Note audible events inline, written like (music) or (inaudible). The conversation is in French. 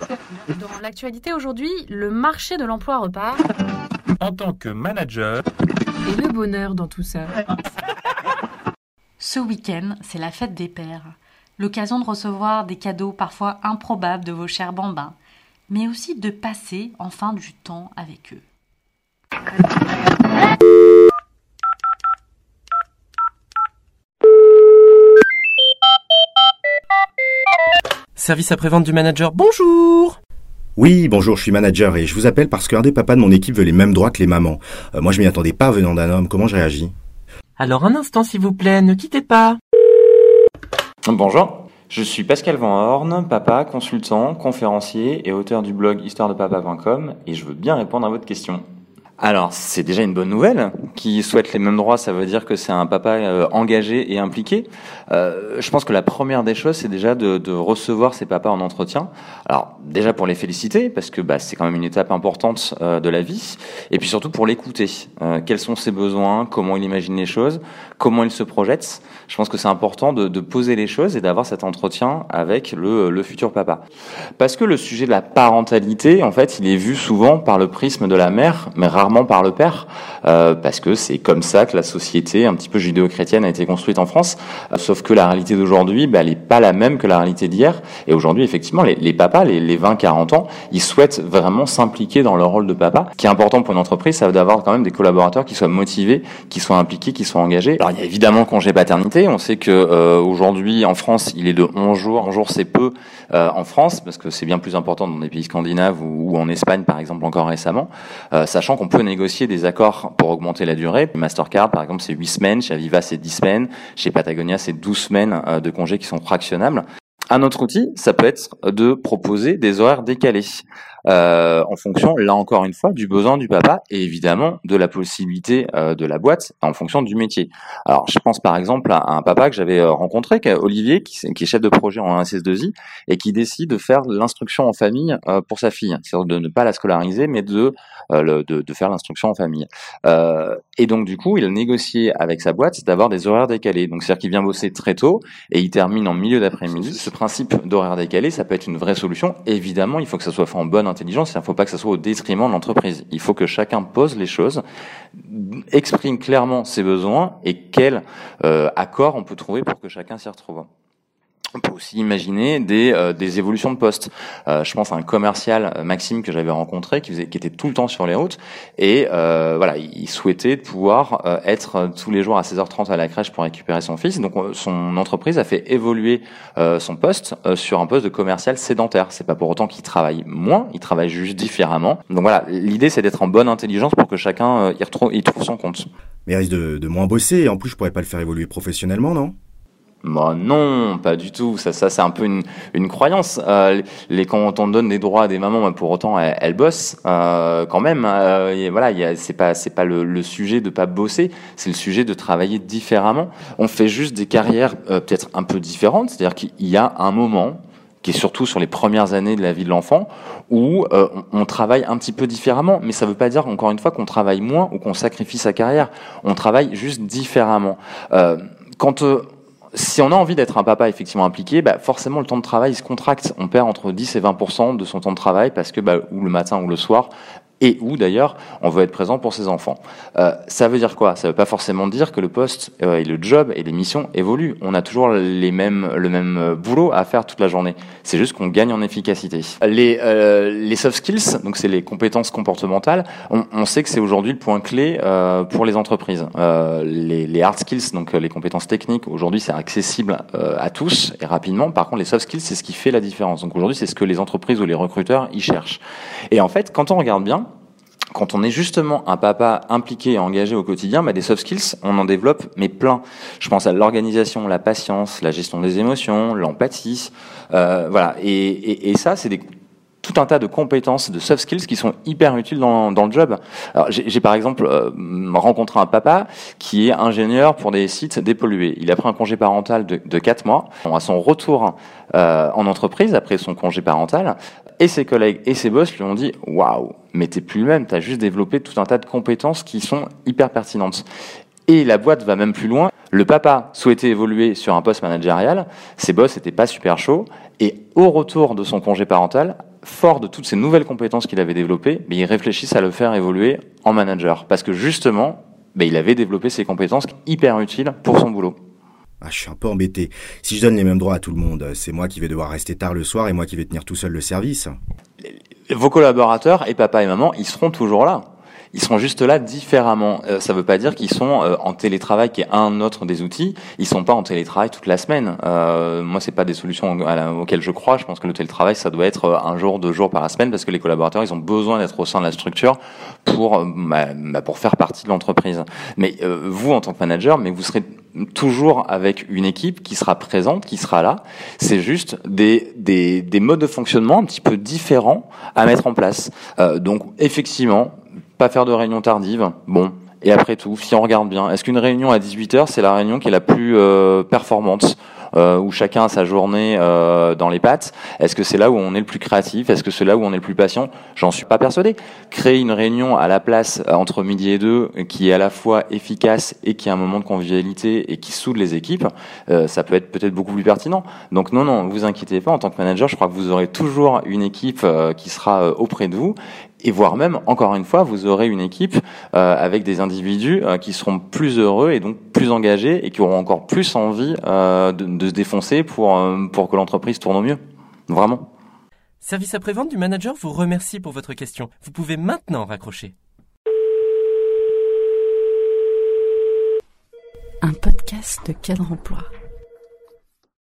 (laughs) Dans l'actualité aujourd'hui, le marché de l'emploi repart. En tant que manager, Et le bonheur dans tout ça. Ce week-end, c'est la fête des pères. L'occasion de recevoir des cadeaux parfois improbables de vos chers bambins, mais aussi de passer enfin du temps avec eux. Service après-vente du manager, bonjour Oui, bonjour, je suis manager et je vous appelle parce qu'un des papas de mon équipe veut les mêmes droits que les mamans. Euh, moi, je m'y attendais pas venant d'un homme. Comment je réagis? Alors un instant s'il vous plaît, ne quittez pas. Bonjour, je suis Pascal Van Horn, papa, consultant, conférencier et auteur du blog histoiredepapa.com et je veux bien répondre à votre question. Alors, c'est déjà une bonne nouvelle. Qui souhaite les mêmes droits, ça veut dire que c'est un papa euh, engagé et impliqué. Euh, je pense que la première des choses, c'est déjà de, recevoir ses papas en entretien. Alors, déjà pour les féliciter, parce que bah, c'est quand même une étape importante euh, de la vie, et puis surtout pour l'écouter. Quels sont ses besoins, comment il imagine les choses, comment il se projette? Je pense que c'est important de, poser les choses et d'avoir cet entretien avec le, le futur papa. Parce que le sujet de la parentalité, en fait, il est vu souvent par le prisme de la mère, mais rarement par le père, parce que c'est comme ça que la société un petit peu judéo-chrétienne a été construite en France. Euh, sauf que la réalité d'aujourd'hui, bah, elle n'est pas la même que la réalité d'hier. Et aujourd'hui, effectivement, les, les papas, les, les 20-40 ans, ils souhaitent vraiment s'impliquer dans leur rôle de papa. Ce qui est important pour une entreprise, ça d'avoir quand même des collaborateurs qui soient motivés, qui soient impliqués, qui soient engagés. Alors il y a évidemment congé paternité. On sait que euh, aujourd'hui en France, il est de 11 jours. 11 jours, c'est peu euh, en France parce que c'est bien plus important dans des pays scandinaves ou, ou en Espagne, par exemple, encore récemment, euh, sachant qu'on peut négocier des accords pour augmenter la durée. Mastercard, par exemple, c'est 8 semaines, chez Aviva, c'est 10 semaines, chez Patagonia, c'est 12 semaines de congés qui sont fractionnables. Un autre outil, ça peut être de proposer des horaires décalés. Euh, en fonction, là encore une fois, du besoin du papa et évidemment de la possibilité euh, de la boîte en fonction du métier. Alors, je pense par exemple à un papa que j'avais euh, rencontré, qui est Olivier, qui, qui, est chef de projet en 1CS2I et qui décide de faire l'instruction en famille euh, pour sa fille, c'est-à-dire de ne pas la scolariser, mais de euh, le, de, de, faire l'instruction en famille. et donc du coup, il a négocié avec sa boîte d'avoir des horaires décalés. Donc c'est-à-dire qu'il vient bosser très tôt et il termine en milieu d'après-midi. Ce principe d'horaire décalé, ça peut être une vraie solution. Évidemment, il faut que ça soit fait en bonne intelligence. Il ne faut pas que ça soit au détriment de l'entreprise. Il faut que chacun pose les choses, exprime clairement ses besoins et quel euh, accord on peut trouver pour que chacun s'y retrouve. On peut aussi imaginer des, euh, des évolutions de poste. Euh, je pense à un commercial, Maxime, que j'avais rencontré, qui, faisait, qui était tout le temps sur les routes, et euh, voilà, il souhaitait pouvoir euh, être tous les jours à 16h30 à la crèche pour récupérer son fils. Donc son entreprise a fait évoluer euh, son poste sur un poste de commercial sédentaire. C'est pas pour autant qu'il travaille moins, il travaille juste différemment. Donc voilà, l'idée c'est d'être en bonne intelligence pour que chacun y, retrouve, y trouve son compte. Mais il risque de, de moins bosser, et en plus je pourrais pas le faire évoluer professionnellement, non? Bon, non, pas du tout. Ça, ça c'est un peu une, une croyance. Euh, les, quand on donne des droits à des mamans, pour autant, elles, bossent euh, quand même. Euh, et voilà, c'est pas, c'est pas le, le, sujet de pas bosser, c'est le sujet de travailler différemment. On fait juste des carrières euh, peut-être un peu différentes. C'est-à-dire qu'il y a un moment qui est surtout sur les premières années de la vie de l'enfant, où euh, on, travaille un petit peu différemment. Mais ça ne veut pas dire, encore une fois, qu'on travaille moins ou qu'on sacrifie sa carrière. On travaille juste différemment. Euh, quand si on a envie d'être un papa effectivement impliqué, bah forcément le temps de travail se contracte. On perd entre 10 et 20% de son temps de travail parce que bah, ou le matin ou le soir, et où d'ailleurs on veut être présent pour ses enfants. Euh, ça veut dire quoi? Ça veut pas forcément dire que le poste euh, et le job et les missions évoluent. On a toujours les mêmes, le même boulot à faire toute la journée. C'est juste qu'on gagne en efficacité. Les, euh, les soft skills, donc c'est les compétences comportementales, on, on sait que c'est aujourd'hui le point clé euh, pour les entreprises. Euh, les, les, hard skills, donc les compétences techniques, aujourd'hui c'est accessible à tous et rapidement. Par contre, les soft skills, c'est ce qui fait la différence. Donc aujourd'hui, c'est ce que les entreprises ou les recruteurs y cherchent. Et en fait, quand on regarde bien, quand on est justement un papa impliqué et engagé au quotidien, bah des soft skills, on en développe, mais plein. Je pense à l'organisation, la patience, la gestion des émotions, l'empathie, euh, voilà. Et, et, et ça, c'est des tout un tas de compétences, de soft skills qui sont hyper utiles dans, dans le job. Alors, j'ai par exemple euh, rencontré un papa qui est ingénieur pour des sites dépollués. Il a pris un congé parental de, de 4 mois. À son retour euh, en entreprise, après son congé parental, et ses collègues et ses boss lui ont dit « Waouh, mais t'es plus le même, t'as juste développé tout un tas de compétences qui sont hyper pertinentes. » Et la boîte va même plus loin. Le papa souhaitait évoluer sur un poste managérial, ses boss n'étaient pas super chauds, et au retour de son congé parental, fort de toutes ces nouvelles compétences qu'il avait développées, mais il réfléchisse à le faire évoluer en manager. Parce que justement, ben, il avait développé ces compétences hyper utiles pour son boulot. Ah, je suis un peu embêté. Si je donne les mêmes droits à tout le monde, c'est moi qui vais devoir rester tard le soir et moi qui vais tenir tout seul le service. Vos collaborateurs et papa et maman, ils seront toujours là. Ils seront juste là différemment. Euh, ça ne veut pas dire qu'ils sont euh, en télétravail, qui est un autre des outils. Ils sont pas en télétravail toute la semaine. Euh, moi, c'est pas des solutions auxquelles je crois. Je pense que le télétravail, ça doit être euh, un jour, deux jours par la semaine, parce que les collaborateurs, ils ont besoin d'être au sein de la structure pour bah, bah, pour faire partie de l'entreprise. Mais vous, en tant que manager, mais vous serez toujours avec une équipe qui sera présente, qui sera là. C'est juste des, des, des modes de fonctionnement un petit peu différents à mettre en place. Euh, donc effectivement, pas faire de réunion tardive. Bon. Et après tout, si on regarde bien, est-ce qu'une réunion à 18h, c'est la réunion qui est la plus euh, performante euh, où chacun a sa journée euh, dans les pattes? Est-ce que c'est là où on est le plus créatif? Est-ce que c'est là où on est le plus patient? J'en suis pas persuadé. Créer une réunion à la place entre midi et deux qui est à la fois efficace et qui a un moment de convivialité et qui soude les équipes, ça peut être peut-être beaucoup plus pertinent. Donc non, non, vous inquiétez pas. En tant que manager, je crois que vous aurez toujours une équipe qui sera auprès de vous et voire même, encore une fois, vous aurez une équipe euh, avec des individus euh, qui seront plus heureux et donc plus engagés et qui auront encore plus envie euh, de, de, se défoncer pour, pour que l'entreprise tourne au mieux. Vraiment. Service après-vente du manager vous remercie pour votre question. Vous pouvez maintenant raccrocher. Un podcast de cadre emploi.